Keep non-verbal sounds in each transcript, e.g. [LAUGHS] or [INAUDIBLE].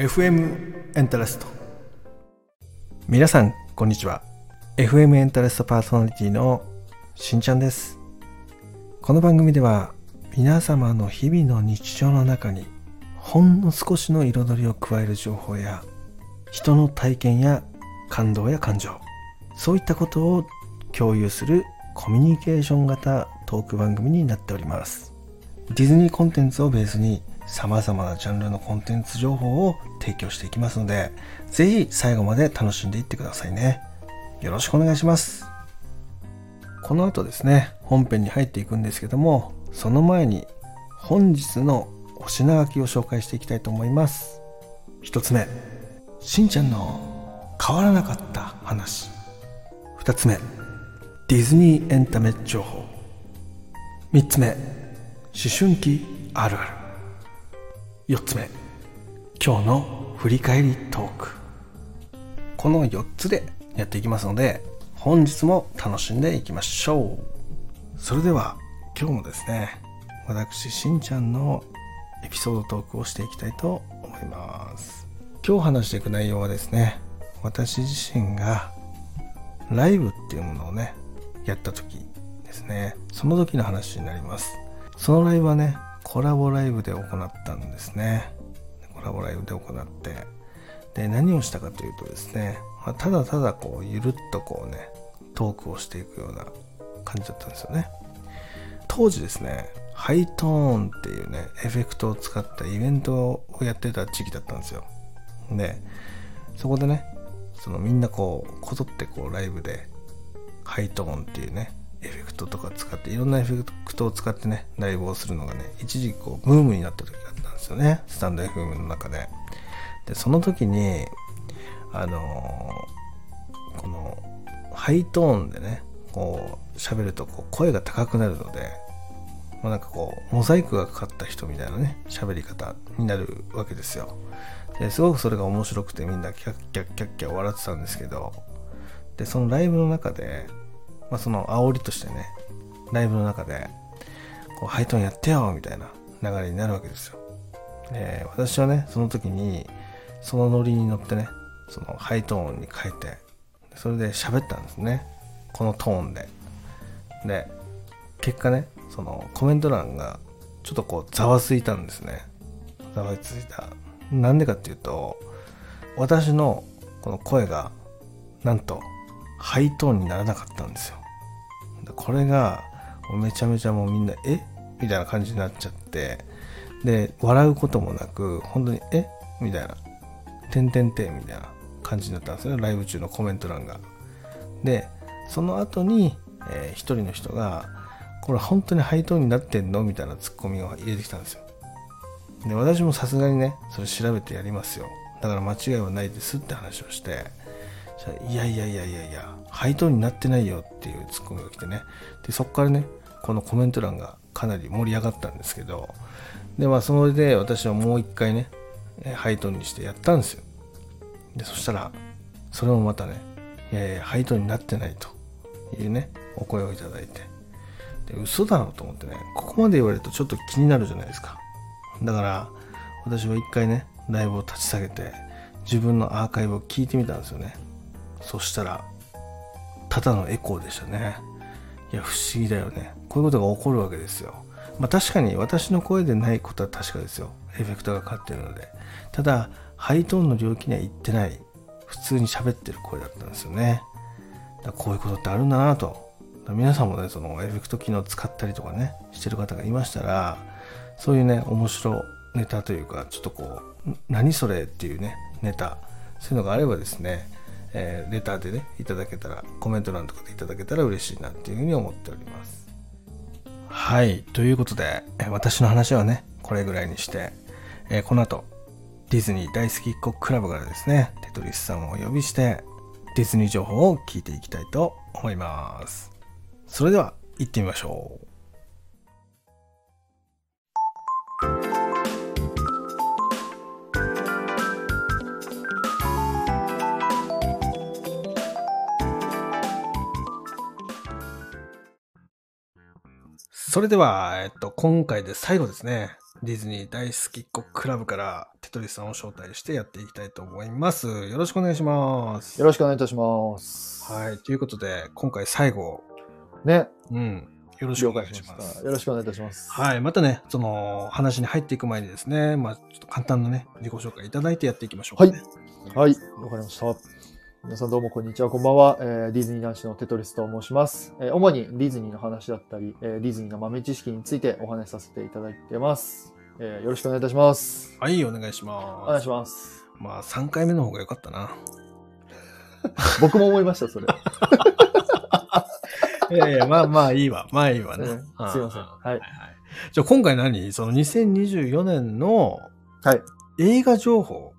FM エンタレスト皆さんこんにちは。FM エンタレストパーソナリティのしんちゃんです。この番組では皆様の日々の日常の中にほんの少しの彩りを加える情報や人の体験や感動や感情そういったことを共有するコミュニケーション型トーク番組になっております。ディズニーコンテンツをベースに様々なジャンルのコンテンツ情報を提供していきますのでぜひ最後まで楽しんでいってくださいね。よろしくお願いします。この後ですね本編に入っていくんですけどもその前に本日のお品書きを紹介していきたいと思います。一つ目しんちゃんの変わらなかった話。二つ目ディズニーエンタメ情報。三つ目思春期あるある。4つ目。今日の振り返りトーク。この4つでやっていきますので本日も楽しんでいきましょう。それでは今日もですね私しんちゃんのエピソードトークをしていきたいと思います。今日話していく内容はですね私自身がライブっていうものをねやった時ですね。その時の話になります。そのライブはねコラボライブで行ったんですね。コラボライブで行って。で何をしたかというとですねただただこうゆるっとこうねトークをしていくような感じだったんですよね。当時ですねハイトーンっていうねエフェクトを使ったイベントをやってた時期だったんですよ。でそこでねそのみんなこうこぞってこうライブでハイトーンっていうねエフェクトとか使っていろんなエフェクトを使ってねライブをするのがね一時こうブームになった時だったんですよね。スタンド FM の中で。でその時にあのー、このハイトーンでねこう喋るとこう声が高くなるので、まあ、なんかこうモザイクがかかった人みたいなね喋り方になるわけですよ。ですごくそれが面白くてみんなキャッキャッキャッキャ笑ってたんですけどでそのライブの中でまあ、その煽りとしてね、ライブの中で、こうハイトーンやってよみたいな流れになるわけですよ。で、私はね、その時に、そのノリに乗ってね、そのハイトーンに変えて、それで喋ったんですね。このトーンで。で、結果ね、そのコメント欄がちょっとこうざわついたんですね。ざわついた。なんでかっていうと、私のこの声が、なんと、ハイトーンにならなかったんですよ。これがめちゃめちゃもうみんなえ？みたいな感じになっちゃってで笑うこともなく本当にえ？みたいな「てんてんてん」みたいな感じになったんですよ。ライブ中のコメント欄が。でその後に、えー、一人の人が「これ本当にハイトーンになってんの?」みたいなツッコミを入れてきたんですよ。で私もさすがにねそれ調べてやりますよ。だから間違いはないですって話をしていやいやいやいやいや、ハイトーンになってないよっていうツッコミが来てね。で、そこからね、このコメント欄がかなり盛り上がったんですけど、で、まあ、それで私はもう一回ね、ハイトーンにしてやったんですよ。で、そしたら、それもまたね、いやいや、ハイトーンになってないというね、お声をいただいて、で、嘘だろうと思ってね、ここまで言われるとちょっと気になるじゃないですか。だから、私は一回ね、ライブを立ち下げて、自分のアーカイブを聞いてみたんですよね。そしたら、ただのエコーでしたね。いや、不思議だよね。こういうことが起こるわけですよ。まあ確かに私の声でないことは確かですよ。エフェクトがかかってるので。ただ、ハイトーンの領域には行ってない。普通に喋ってる声だったんですよね。だこういうことってあるんだなと。皆さんもね、そのエフェクト機能使ったりとかね、してる方がいましたら、そういうね、面白ネタというか、ちょっとこう、何それっていうね、ネタ、そういうのがあればですね、えー、レターでね、いただけたら、コメント欄とかでいただけたら嬉しいなっていうふうに思っております。はい。ということで、私の話はね、これぐらいにして、えー、この後、ディズニー大好きっ子クラブからですね、テトリスさんをお呼びして、ディズニー情報を聞いていきたいと思います。それでは、行ってみましょう。それでは、えっと、今回で最後ですね。ディズニー大好きっ子クラブからテトリスさんを招待してやっていきたいと思います。よろしくお願いします。よろしくお願いいたします。はい。ということで、今回最後、ね。うん。よろしくお了願いしま。すした。よろしくお願いいたします。はい。またね、その話に入っていく前にですね、まあ、ちょっと簡単なね、自己紹介いただいてやっていきましょうか、ね。はい。わかりました。皆さんどうもこんにちは、こんばんは。えーディズニー男子のテトリスと申します。えー主にディズニーの話だったり、えーディズニーの豆知識についてお話しさせていただいてます。えーよろしくお願いいたします。はい、お願いします。お願いします。まあ、3回目の方が良かったな。[LAUGHS] 僕も思いました、それ。いやいや、まあまあいいわ。まあいいわね。ねすいませんうはいはい。じゃあ今回何？その2024年のはい。映画情報。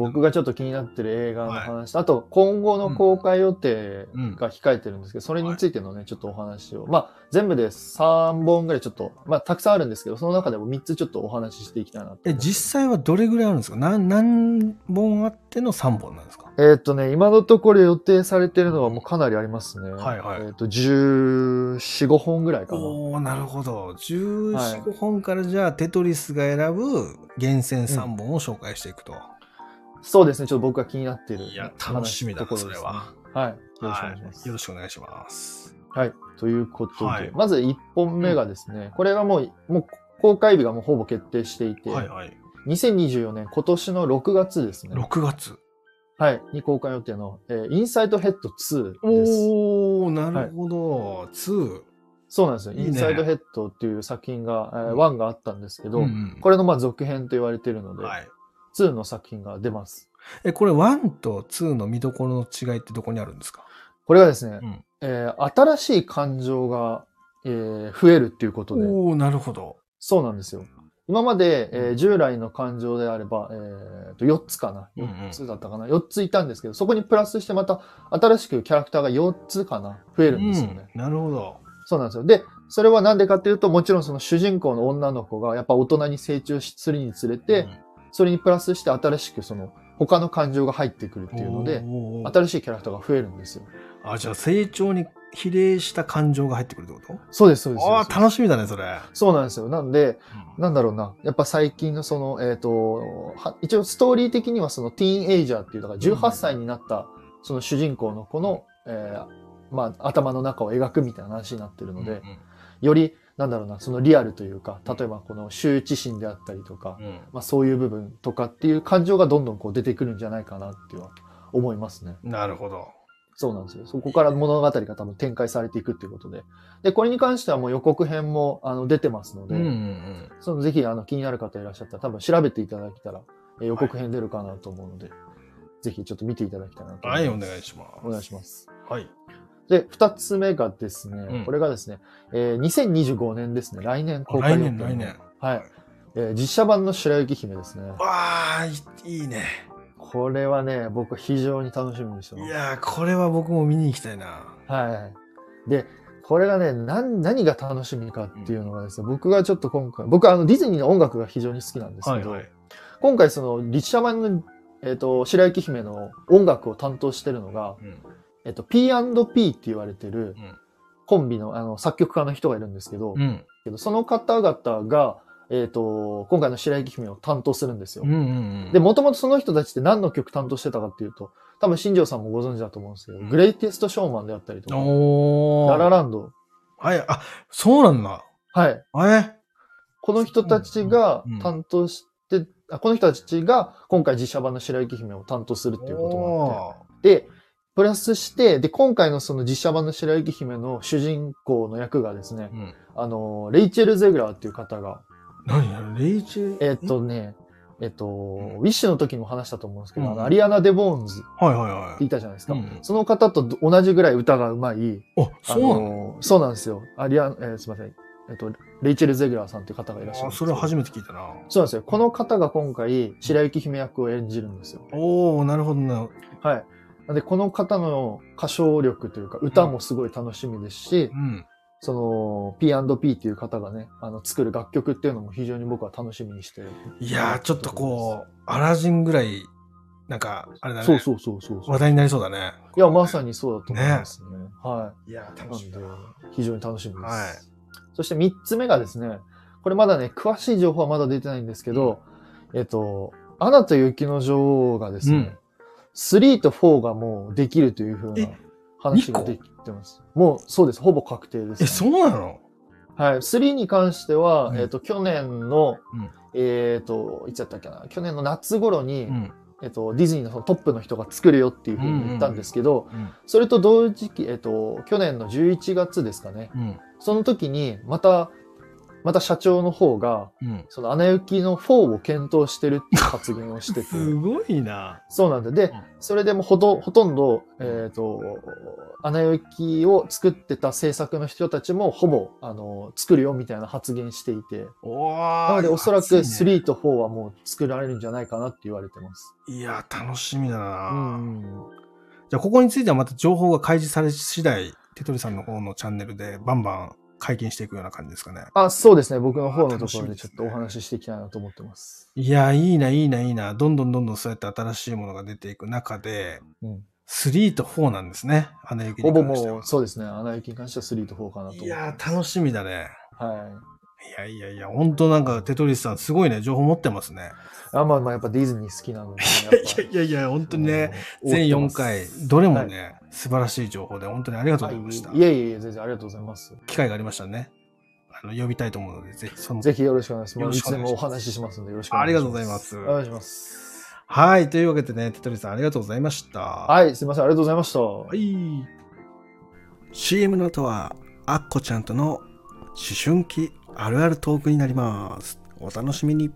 僕がちょっと気になってる映画の話、あと今後の公開予定が控えてるんですけど、それについてのね、ちょっとお話を。まあ、全部で3本ぐらいちょっと、まあ、たくさんあるんですけど、その中でも3つちょっとお話ししていきたいなえ、実際はどれぐらいあるんですか？何、何本あっての3本なんですか？えーっとね、今のところ予定されてるのはもうかなりありますね。はいはいえーっと、14、5本ぐらいかな。おー、なるほど。14、はい5本からじゃあテトリスが選ぶ厳選3本を紹介していくと。そうですね、ちょっと僕が気になってる。いや楽しみだなところですねそれは。はい。よろしくお願いします。よろしくお願いします。はい。ということで、はいまず1本目がですね、これがもう、もう公開日がもうほぼ決定していて、はいはい。2024年今年の6月ですね。6月。はい。に公開予定の、えーインサイドヘッド2です。おー、なるほど。2。そうなんですよ。いいねインサイドヘッドっていう作品が、えーうん1があったんですけど、うんうんこれのまあ続編と言われているので、はい。2の作品が出ます。え、これ1と2の見どころの違いってどこにあるんですか？これがですね、うんえー新しい感情が、えー増えるっていうことで、おー、なるほど。そうなんですよ。今まで、えー従来の感情であれば、えーと4つかな。うんうん4つだったかな。4ついたんですけど、そこにプラスしてまた新しくキャラクターが4つかな。増えるんですよね。うんなるほど。そうなんですよ。で、それはなんでかっていうと、もちろんその主人公の女の子がやっぱ大人に成長しするにつれて、それにプラスして新しくその他の感情が入ってくるっていうので、新しいキャラクターが増えるんですよ。あ、じゃあ成長に比例した感情が入ってくるってこと？そうです、そうです。ああ、楽しみだね、それ。そうなんですよ。なんで、うんなんだろうな。やっぱ最近のその、えっ、と、は一応ストーリー的にはそのティーンエイジャーっていう、だから18歳になったその主人公の子の、えーまあ頭の中を描くみたいな話になってるので、より、なんだろうな、そのリアルというか、例えばこの羞恥心であったりとか、うんうんまあそういう部分とかっていう感情がどんどんこう出てくるんじゃないかなっては思いますね。なるほど。そうなんですよ。そこから物語が多分展開されていくっていうことで。で、これに関してはもう予告編もあの出てますので、うんうんうん。そのぜひあの気になる方いらっしゃったら多分調べていただけたら、えー予告編出るかなと思うので、ぜひちょっと見ていただきたいなと思はいい、ます。お願いします。お願いします。はい。で、二つ目がですね、うんこれがですね、えー2025年ですね、来年公開予定の来年、来年。はい。えー実写版の白雪姫ですね。わあ、いいいね。これはね、僕は非常に楽しみにしてます。いやー、これは僕も見に行きたいな。はい。で、これがね、なん何が楽しみかっていうのがですね、僕がちょっと今回、僕はあのディズニーの音楽が非常に好きなんですけど、はい。今回その実写版の、えっと白雪姫の音楽を担当してるのが、うん。えっと P&P って言われてるうんコンビのあの作曲家の人がいるんですけど、うん。けどその方々が、えっと今回の白雪姫を担当するんですよ。うんうんうん。で、もともとその人たちって何の曲担当してたかっていうと、多分新庄さんもご存知だと思うんですけど、うんグレイテストショーマンであったりとか。ララランド、はい、あ、そうなんだ。はい。え？この人たちがうん担当して、あこの人たちが今回実写版の白雪姫を担当するっていうことがあって、で、プラスして、で、今回のその実写版の白雪姫の主人公の役がですねう、ん。あの、レイチェル・ゼグラーっていう方が、何？やレイチェえっとね、えっと、ウィッシュの時にも話したと思うんですけど、うんあのアリアナ・デ・ボーンズっはいはいはいて。いたじゃないですか。うんその方と同じぐらい歌がうまい、あ、あそうなの？のそうなんですよ。アリアン、えーすいません。えっと、レイチェル・ゼグラーさんっていう方がいらっしゃるそれは初めて聞いたな。そうなんですよ。この方が今回、白雪姫役を演じるんですよ。おおなるほどな。はい。なんで、この方の歌唱力というか、歌もすごい楽しみですしう、ん。その、P&P っていう方がね、あの、作る楽曲っていうのも非常に僕は楽しみにしてる。いやー、ちょっとこう、アラジンぐらい、なんか、あれだね。そうそうそうそうそう。話題になりそうだね。いや、まさにそうだと思いますね。はいや、い。なんで、非常に楽しみです。はいそして三つ目がですね、これまだね、詳しい情報はまだ出てないんですけど、えっと、アナと雪の女王がですね、3と4がもうできるというふうなえ話ができてます。もうそうです。ほぼ確定です、え、そうなの？はい。3に関しては、うんえっ、と、去年の、うんえっ、と、いつやったっけな、去年の夏頃に、うん。えっ、と、ディズニーのそのトップの人が作るよっていうふうに言ったんですけど、うん。それと同時期、えっ、と、去年の11月ですかね。うん。その時に、また、また社長の方が、うん。その、アナ雪の4を検討してるって発言をしてて。[LAUGHS] すごいな。そうなんで、でうん、それでもほとほとんど、えっ、と、アナ雪を作ってた制作の人たちもほぼ、あの、作るよみたいな発言していて、おなのでおそらく熱いね3と4はもう作られるんじゃないかなって言われてます。いや、楽しみだな。うん。じゃあ、ここについてはまた情報が開示され次第、テトリさんの方のチャンネルでバンバン解禁していくような感じですかね。あ、そうですね。僕の方のところみでちょっとお話ししていきたいなと思ってます。いや、いいな、いいな、いいな。どんどんどんどんそうやって新しいものが出ていく中で、うん。3と4なんですね。アナ雪ほぼに関しては。もう、そうですね。アナ雪に関しては3と4かなといや。楽しみだね。はい。いやいやいや、本当なんかテトリスさんすごいね、情報持ってますね。あ、まあまあ、やっぱディズニー好きなので、[LAUGHS] いやいやいや、本当にね、うん全4追って回どれもね、素晴らしい情報で本当にありがとうございました。はい、いえいえ、全然ありがとうございます。機会がありましたらね、あの、呼びたいと思うので、ぜひそのぜひよろしくお願いします。よろしくお願いしますいつでもお話ししますので、よろしくお願いします。ありがとうございますお願いします。はい、というわけでね、テトリスさんありがとうございました。はい、すみません、ありがとうございました。はい。CM の後は、アッコちゃんとの思春期あるあるトークになります。お楽しみに。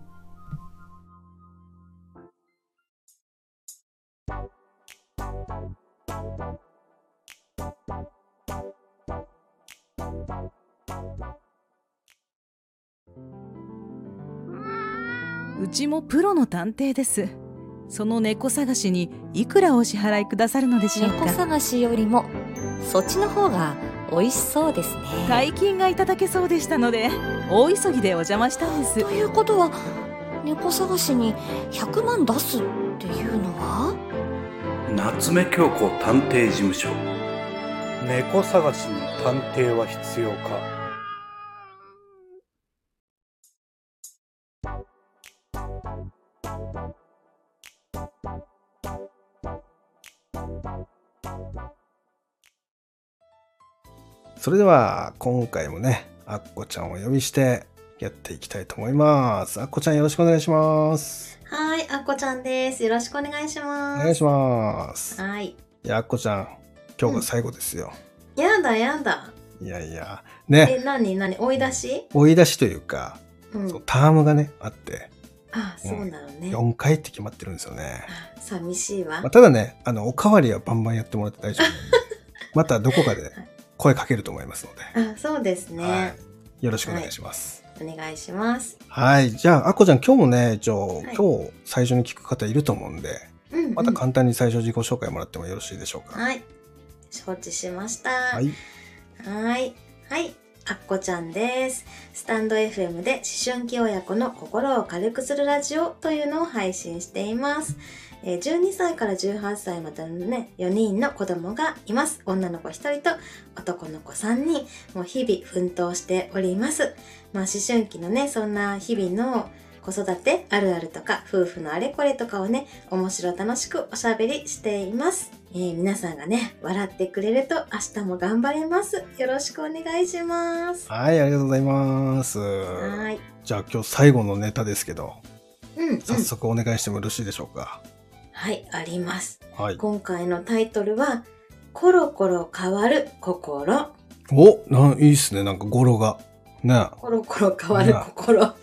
うちもプロの探偵です。その猫探しにいくらお支払いくださるのでしょう猫か探しよりもそっちの方が美味しそうですね。大金がいただけそうでしたので大急ぎでお邪魔したんです。ということは猫探しに100万出すっていうのは？夏目京子探偵事務所。猫探しに探偵は必要か？それでは、今回もね、アッコちゃんをお呼びしてやっていきたいと思います。アッコちゃんよろしくお願いします。はい、あっこちゃんです。よろしくお願いしおます。願いします。はい。いや、アッコちゃん、今日が最後ですよ。やだやだ。いやいや、ね、え、なになに追い出し？追い出しというか、うん。タームがね、あって、あ、そうなのね。4回って決まってるんですよね。あ寂しいわまあ、。ただね、あの、おかわりはバンバンやってもらって大丈夫。[LAUGHS] またどこかで声かけると思いますので、あ、そうですね。はいよろしくお願いします。お願いします。はい。じゃあ、あこちゃん、今日もね、一応、はい今日最初に聞く方いると思うんで、うん、うん。また簡単に最初自己紹介もらってもよろしいでしょうか。はい。承知しました。は。はいはい。はい。あっこちゃんです。スタンド FM で思春期親子の心を軽くするラジオというのを配信しています。12歳から18歳までのね、4人の子供がいます。女の子1人と男の子3人。もう日々奮闘しております。まあ思春期のね、そんな日々の子育てあるあるとか夫婦のあれこれとかをね面白楽しくおしゃべりしています、えー皆さんがね笑ってくれると明日も頑張れます。よろしくお願いします。はい、ありがとうございます。はい。じゃあ、今日最後のネタですけど、うん、うん、早速お願いしてもよろしいでしょうか？はいあります。はい。今回のタイトルはコロコロ変わる心。おなんいいっすね、なんか語呂が。ね。コロコロ変わる心。[LAUGHS]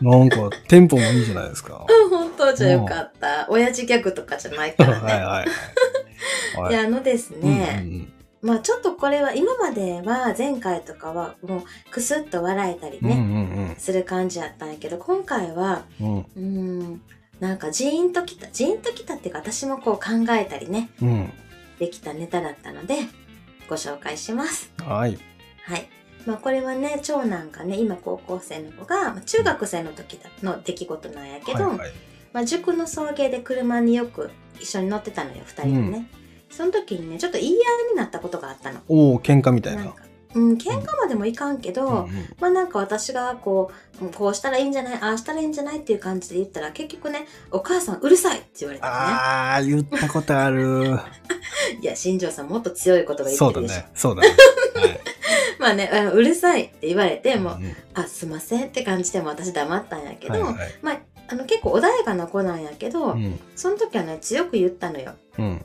なんか、テンポもいいじゃないですか。[LAUGHS] 本当じゃよかった。親父ギャグとかじゃないからね。[LAUGHS] はいはいはい。いやあのですね、うんうんまあちょっとこれは今までは前回とかはもうクスッと笑えたりうん。ね、うんする感じやったんやけど今回はうんうん。なんかジーンときたジーンときたっていうか私もこう考えたりねうん。できたネタだったのでご紹介しますはい。はいまあこれはね長男がね今高校生の子がまあ中学生の時だの出来事なんやけど、はいはいまあ、塾の送迎で車によく一緒に乗ってたのよ2人でね、その時にねちょっと言い合いになったことがあったのおお、喧嘩みたいな。なんかうん、喧嘩までもいかんけど、うんうんまあなんか私がこう、こうしたらいいんじゃないああしたらいいんじゃないっていう感じで言ったら、結局ね、お母さんうるさいって言われたのね。ああ、言ったことある。[LAUGHS] いや、新庄さんもっと強い言葉言ってるでしょ。そうだね。そうだね。はい [LAUGHS] まあね、あのうるさいって言われて、もう、うんあ、すいませんって感じでも私黙ったんやけど、はいはいまあ、あの結構穏やかな子なんやけど、うんその時はね、強く言ったのよ。うん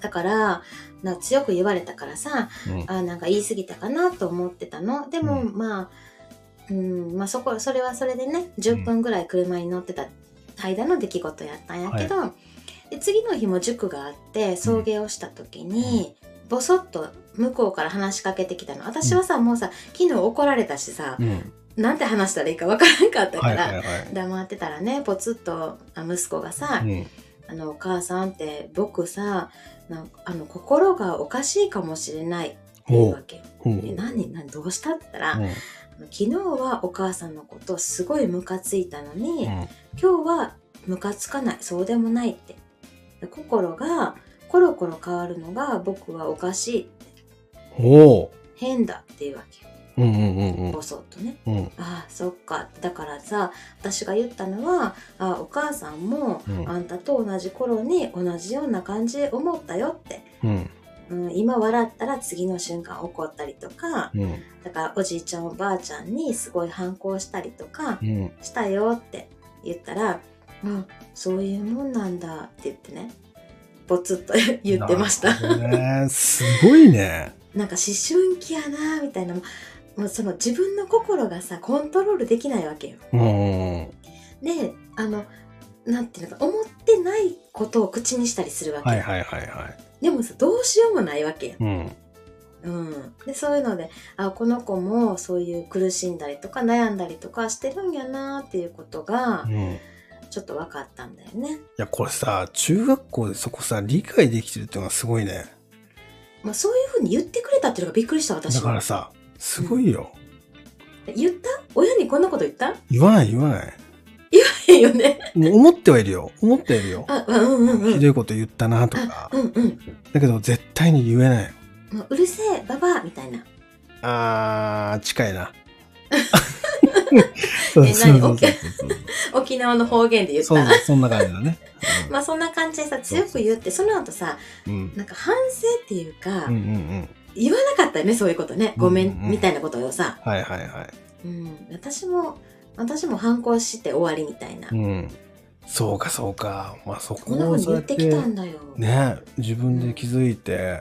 だから、な強く言われたからさ、うん。あなんか言い過ぎたかなと思ってたの。でも、うまあ、うん、まあそこ、それはそれでね、10分ぐらい車に乗ってた間の出来事やったんやけど、で次の日も塾があって、送迎をした時に、ぼそっと向こうから話しかけてきたの。私はさ、もうさ、昨日怒られたしさう、ん。なんて話したらいいかわからんかったから、はいはいはい。黙ってたらね、ぽつっとあ息子がさ、うんあの、お母さんって僕さ、なあの、心がおかしいかもしれないって言うわけ。え何？何？どうした？って言ったら、昨日はお母さんのことすごいムカついたのに、うん。今日はムカつかない。そうでもないって。で心がコロコロ変わるのが僕はおかしいおお。変だっていうわけようんうんうんぼそっとねうん。ああそっかだからさ私が言ったのはあお母さんも、うんあんたと同じ頃に同じような感じで思ったよって、うんうん、今笑ったら次の瞬間怒ったりとかうんだからおじいちゃんおばあちゃんにすごい反抗したりとかうん。したよって言ったら「うんそういうもんなんだ」って言ってねぼつっと言ってました。すごいね。[LAUGHS] なんか思春期やなみたいなもうその自分の心がさコントロールできないわけよ。うん。であのなんていうのか思ってないことを口にしたりするわけ、はいはいはいはい。でもさどうしようもないわけよ。うん。うん、でそういうのであこの子もそういう苦しんだりとか悩んだりとかしてるんやなっていうことがうん。いちょっと分かったんだよね。や、これさ、中学校でそこさ、理解できてるっていうのがすごいね。まあ、そういうふうに言ってくれたっていうのがびっくりした私だからは。さ、すごいよ。言った？親にこんなこと言った？言わない言わない。いいよね。もう思ってはいるよ。思ってはいるよ。あ、うんうんうんうん。ひどいこと言ったなとあか。うんうん。だけど絶対に言えない。もううるせえ、ババアみたいな。あー、近いな。そ [LAUGHS] うえそうそうそう何沖縄の方言で言った。そうそう、そんな感じだね。[LAUGHS] まあそんな感じでさ、強く言って、その後さ、うん。なんか反省っていうか、うんうんうん。言わなかったよね、そういうことね。ごめん、うんうんみたいなことをさ。はいはいはい。うん。私も、私も反抗して終わりみたいな。うん。そうかそうか。まあそこをそうやって言ってきたんだよ。ね自分で気づいて、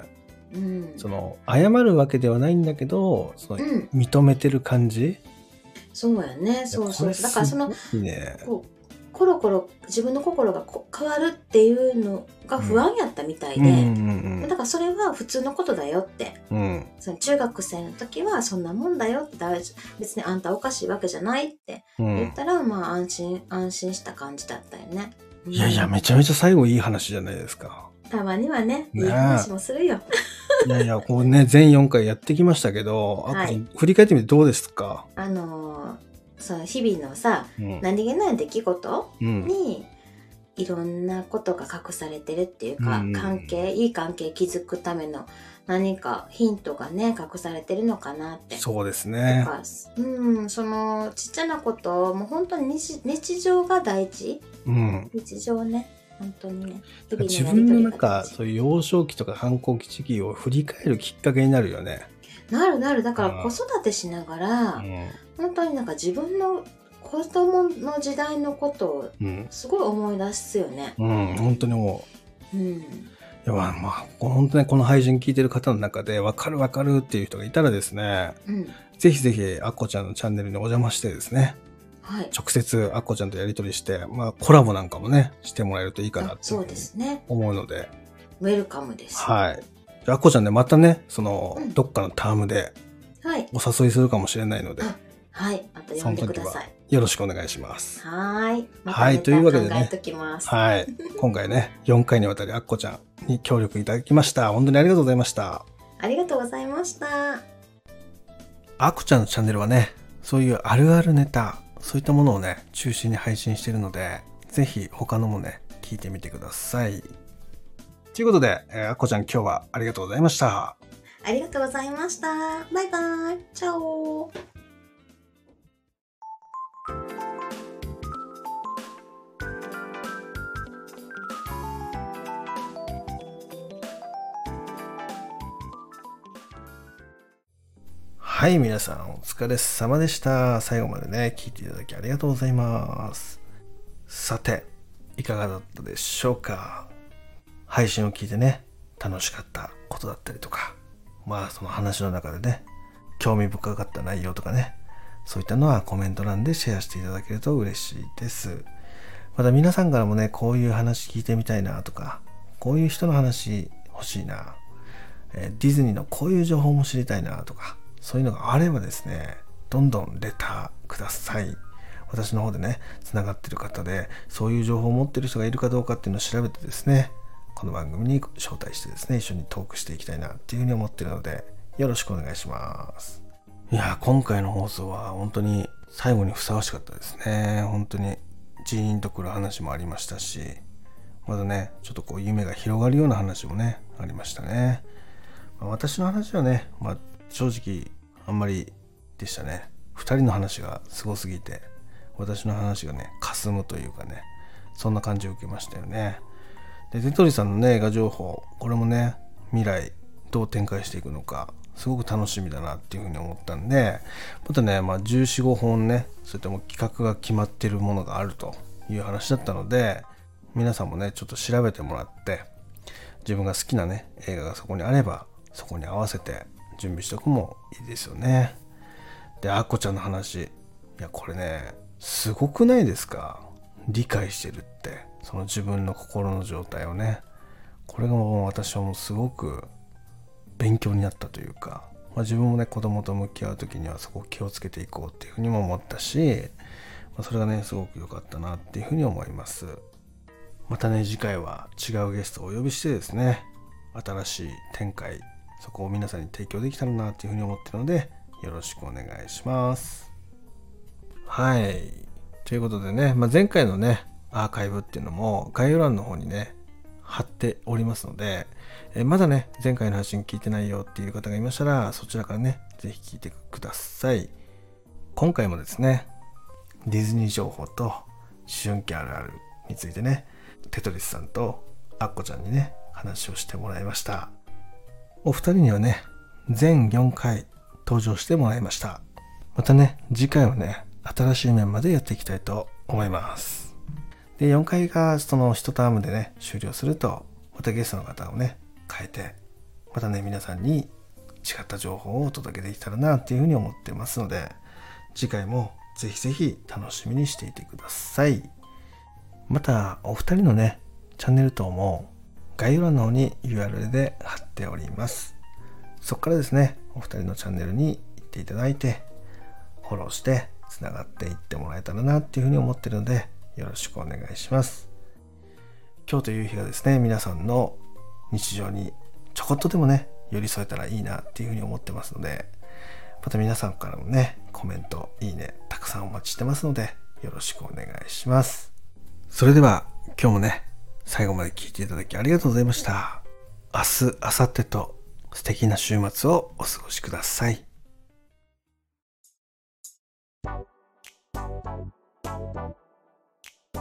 うん。その謝るわけではないんだけどそのうん。認めてる感じ？そうやね。そうそう。だからその、ねこうコロコロ自分の心がこ変わるっていうのが不安やったみたいで、うんうんだからそれは普通のことだよって。うん。うんその中学生の時はそんなもんだよって別にあんたおかしいわけじゃないってうん。言ったら、まあ安心安心した感じだったよね。うんいやいやめちゃめちゃ最後いい話じゃないですか。たまにはねいい話もするよ。いやいやこうね全4回やってきましたけど、あはい。と振り返ってみてどうですか、あのーその日々のさうん。何気ない出来事うん。にいろんなことが隠されてるっていうか、うん関係いい関係築くための何かヒントがね隠されてるのかなって。そうですとねかうん、そのちっちゃなこともう本当に日日常が大事。うん。日常ね本当にね自分のやりなんとりが大事。かそういう幼少期とか反抗期時期を振り返るきっかけになるよね、なるなる。だからうん。子育てしながら、うん。本当になんか自分の子供の時代のことをうん。すごい思い出すよね。うん、本当にもう。うん、いやまあ本当ねこの配信聞いてる方の中で分かる分かるっていう人がいたらですねうん、ぜひぜひあっこちゃんのチャンネルにお邪魔してですねはい。直接あっこちゃんとやり取りして、まあ、コラボなんかもねしてもらえるといいかなってあそうですね。思うので。ウェルカムです。はいああっこちゃんねまたねその、うんどっかのタームではい。お誘いするかもしれないのであはい。また呼んでください。よろしくお願いしますはーい。またはいネタというわけでね考えときます。はい [LAUGHS] 今回ね4回にわたりあっこちゃんに協力いただきました本当にありがとうございましたありがとうございました。あこちゃんのチャンネルはね、そういうあるあるネタ、そういったものをね、中心に配信しているので、ぜひ他のもね、聞いてみてください。ということで、えーあこちゃん今日はありがとうございました。あありがとうございました。バイバイ。チャオはい、皆さんお疲れ様でした。最後までね、聞いていただきありがとうございます。さて、いかがだったでしょうか？配信を聞いてね、楽しかったことだったりとか、まあその話の中でね、興味深かった内容とかね、そういったのはコメント欄でシェアしていただけると嬉しいです。また皆さんからもね、こういう話聞いてみたいなとか、こういう人の話欲しいな、えディズニーのこういう情報も知りたいなとか、そういうのがあればですね、どんどんレターください。私の方でね、つながってる方で、そういう情報を持ってる人がいるかどうかっていうのを調べてですね、この番組に招待してですね、一緒にトークしていきたいなっていうふうに思ってるので、よろしくお願いします。いやー、今回の放送は本当に最後にふさわしかったですね。本当にジーンとくる話もありましたし、まだね、ちょっとこう夢が広がるような話もね、ありましたね。まあ私の話はね、まあ、正直あんまりでしたね。二人の話がすごすぎて、私の話がね、霞むというかね、そんな感じを受けましたよね。で、テトリさんのね、映画情報、これもね、未来どう展開していくのか、すごく楽しみだなっていうふうに思ったんで、またね、まあ、14、5本ね、そういったも企画が決まってるものがあるという話だったので、皆さんもね、ちょっと調べてもらって、自分が好きなね、映画がそこにあれば、そこに合わせて準備しておくもいいですよね。で、あっこちゃんの話。いや、これね、すごくないですか？理解してるって。その自分の心の状態をね。これがもう私はもうすごく勉強になったというか、まあ、自分もね、子供と向き合う時にはそこを気をつけていこうっていうふうにも思ったし、まあ、それがね、すごく良かったなっていうふうに思います。またね、次回は違うゲストをお呼びしてですね、新しい展開、そこを皆さんに提供できたらなっていうふうに思ってるので、よろしくお願いします。はい。ということでね、まあ、前回のね、アーカイブっていうのも概要欄の方にね、貼っておりますので、えまだね、前回の配信聞いてないよっていう方がいましたら、そちらからね、ぜひ聞いてください。今回もですね、ディズニー情報と思春期あるあるについてね、テトリスさんとアッコちゃんにね、話をしてもらいました。お二人にはね、全4回登場してもらいました。またね、次回はね、新しい面までやっていきたいと思います。で、4回がその1タームでね、終了すると、またゲストの方をね、変えて、またね、皆さんに違った情報をお届けできたらなっていうふうに思ってますので、次回もぜひぜひ楽しみにしていてください。また、お二人のね、チャンネル等も概要欄の方に URL で貼っております。そこからですね、お二人のチャンネルに行っていただいて、フォローしてつながっていってもらえたらなっていうふうに思ってるので、よろしくお願いします。今日という日がですね、皆さんの日常にちょこっとでもね、寄り添えたらいいなっていうふうに思ってますので、また皆さんからもね、コメント、いいね、たくさんお待ちしてますので、よろしくお願いします。それでは、今日もね、最後まで聞いていただきありがとうございました。明日、明後日と素敵な週末をお過ごしください。バイ